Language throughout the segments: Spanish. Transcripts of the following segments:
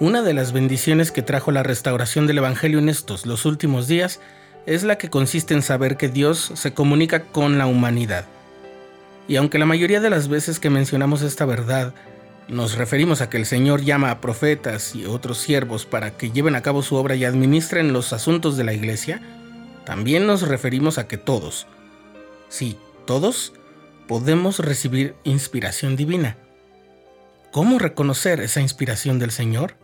Una de las bendiciones que trajo la restauración del Evangelio en estos los últimos días es la que consiste en saber que Dios se comunica con la humanidad. Y aunque la mayoría de las veces que mencionamos esta verdad nos referimos a que el Señor llama a profetas y otros siervos para que lleven a cabo su obra y administren los asuntos de la iglesia, también nos referimos a que todos, sí, todos, podemos recibir inspiración divina. ¿Cómo reconocer esa inspiración del Señor?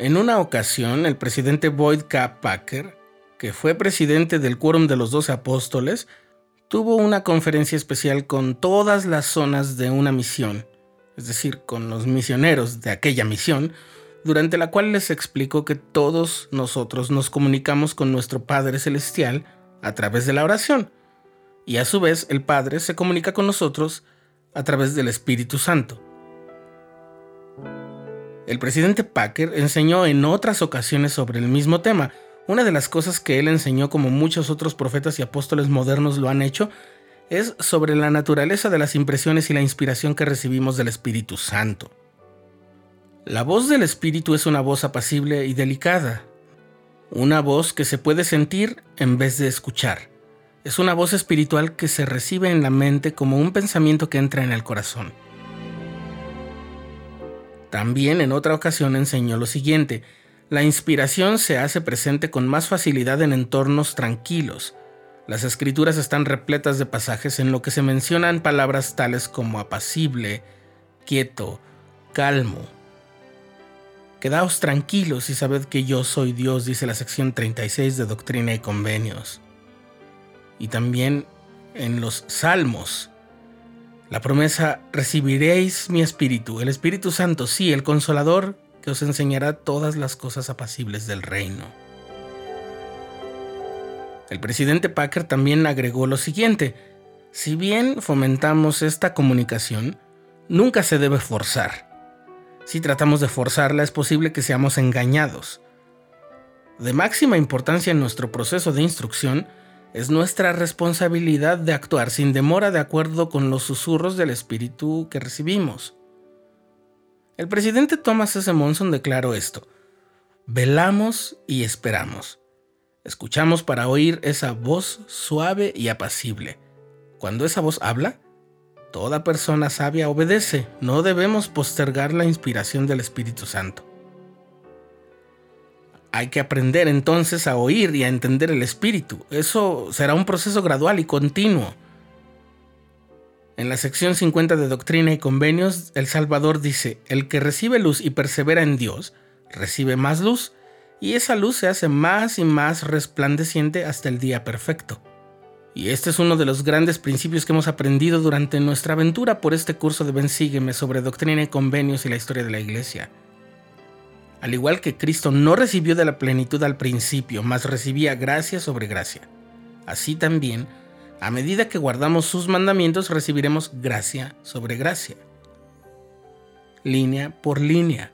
En una ocasión, el presidente Boyd K. Packer, que fue presidente del Quórum de los Doce Apóstoles, tuvo una conferencia especial con todas las zonas de una misión, es decir, con los misioneros de aquella misión, durante la cual les explicó que todos nosotros nos comunicamos con nuestro Padre Celestial a través de la oración, y a su vez el Padre se comunica con nosotros a través del Espíritu Santo. El presidente Packer enseñó en otras ocasiones sobre el mismo tema. Una de las cosas que él enseñó, como muchos otros profetas y apóstoles modernos lo han hecho, es sobre la naturaleza de las impresiones y la inspiración que recibimos del Espíritu Santo. La voz del Espíritu es una voz apacible y delicada, una voz que se puede sentir en vez de escuchar. Es una voz espiritual que se recibe en la mente como un pensamiento que entra en el corazón. También en otra ocasión enseñó lo siguiente, la inspiración se hace presente con más facilidad en entornos tranquilos. Las escrituras están repletas de pasajes en lo que se mencionan palabras tales como apacible, quieto, calmo. Quedaos tranquilos y sabed que yo soy Dios, dice la sección 36 de Doctrina y Convenios. Y también en los Salmos la promesa, recibiréis mi espíritu, el Espíritu Santo, sí, el consolador que os enseñará todas las cosas apacibles del reino. El presidente Packer también agregó lo siguiente, si bien fomentamos esta comunicación, nunca se debe forzar. Si tratamos de forzarla es posible que seamos engañados. De máxima importancia en nuestro proceso de instrucción es nuestra responsabilidad de actuar sin demora de acuerdo con los susurros del espíritu que recibimos. El presidente Thomas S. Monson declaró esto. Velamos y esperamos. Escuchamos para oír esa voz suave y apacible. Cuando esa voz habla, toda persona sabia obedece. No debemos postergar la inspiración del Espíritu Santo. Hay que aprender entonces a oír y a entender el espíritu. Eso será un proceso gradual y continuo. En la sección 50 de Doctrina y Convenios, el Salvador dice, el que recibe luz y persevera en Dios, recibe más luz, y esa luz se hace más y más resplandeciente hasta el día perfecto. Y este es uno de los grandes principios que hemos aprendido durante nuestra aventura por este curso de Ben Sígueme sobre Doctrina y Convenios y la historia de la Iglesia. Al igual que Cristo no recibió de la plenitud al principio, mas recibía gracia sobre gracia. Así también, a medida que guardamos sus mandamientos, recibiremos gracia sobre gracia. Línea por línea,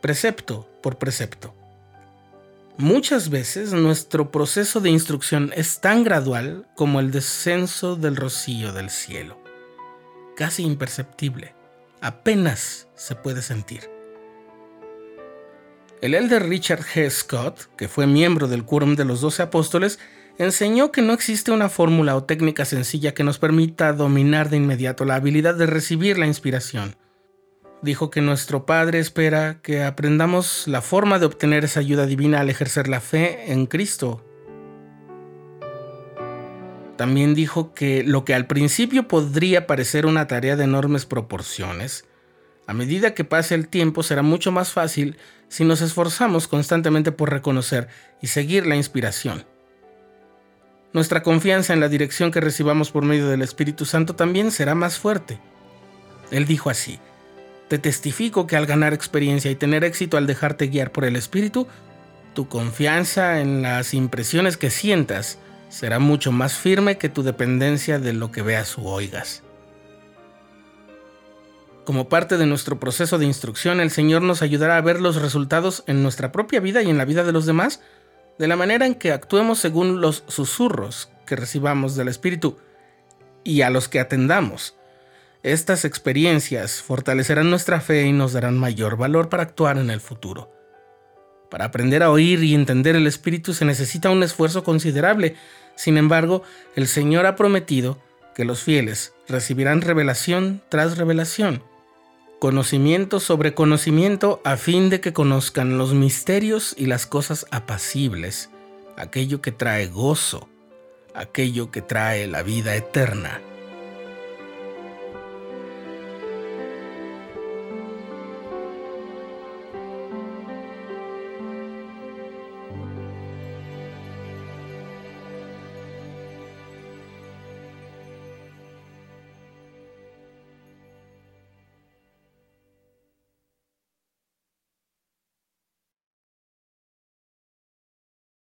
precepto por precepto. Muchas veces nuestro proceso de instrucción es tan gradual como el descenso del rocío del cielo, casi imperceptible, apenas se puede sentir. El elder Richard G. Scott, que fue miembro del Quórum de los Doce Apóstoles, enseñó que no existe una fórmula o técnica sencilla que nos permita dominar de inmediato la habilidad de recibir la inspiración. Dijo que nuestro Padre espera que aprendamos la forma de obtener esa ayuda divina al ejercer la fe en Cristo. También dijo que lo que al principio podría parecer una tarea de enormes proporciones, a medida que pase el tiempo será mucho más fácil si nos esforzamos constantemente por reconocer y seguir la inspiración. Nuestra confianza en la dirección que recibamos por medio del Espíritu Santo también será más fuerte. Él dijo así, Te testifico que al ganar experiencia y tener éxito al dejarte guiar por el Espíritu, tu confianza en las impresiones que sientas será mucho más firme que tu dependencia de lo que veas u oigas. Como parte de nuestro proceso de instrucción, el Señor nos ayudará a ver los resultados en nuestra propia vida y en la vida de los demás, de la manera en que actuemos según los susurros que recibamos del Espíritu y a los que atendamos. Estas experiencias fortalecerán nuestra fe y nos darán mayor valor para actuar en el futuro. Para aprender a oír y entender el Espíritu se necesita un esfuerzo considerable. Sin embargo, el Señor ha prometido que los fieles recibirán revelación tras revelación conocimiento sobre conocimiento a fin de que conozcan los misterios y las cosas apacibles, aquello que trae gozo, aquello que trae la vida eterna.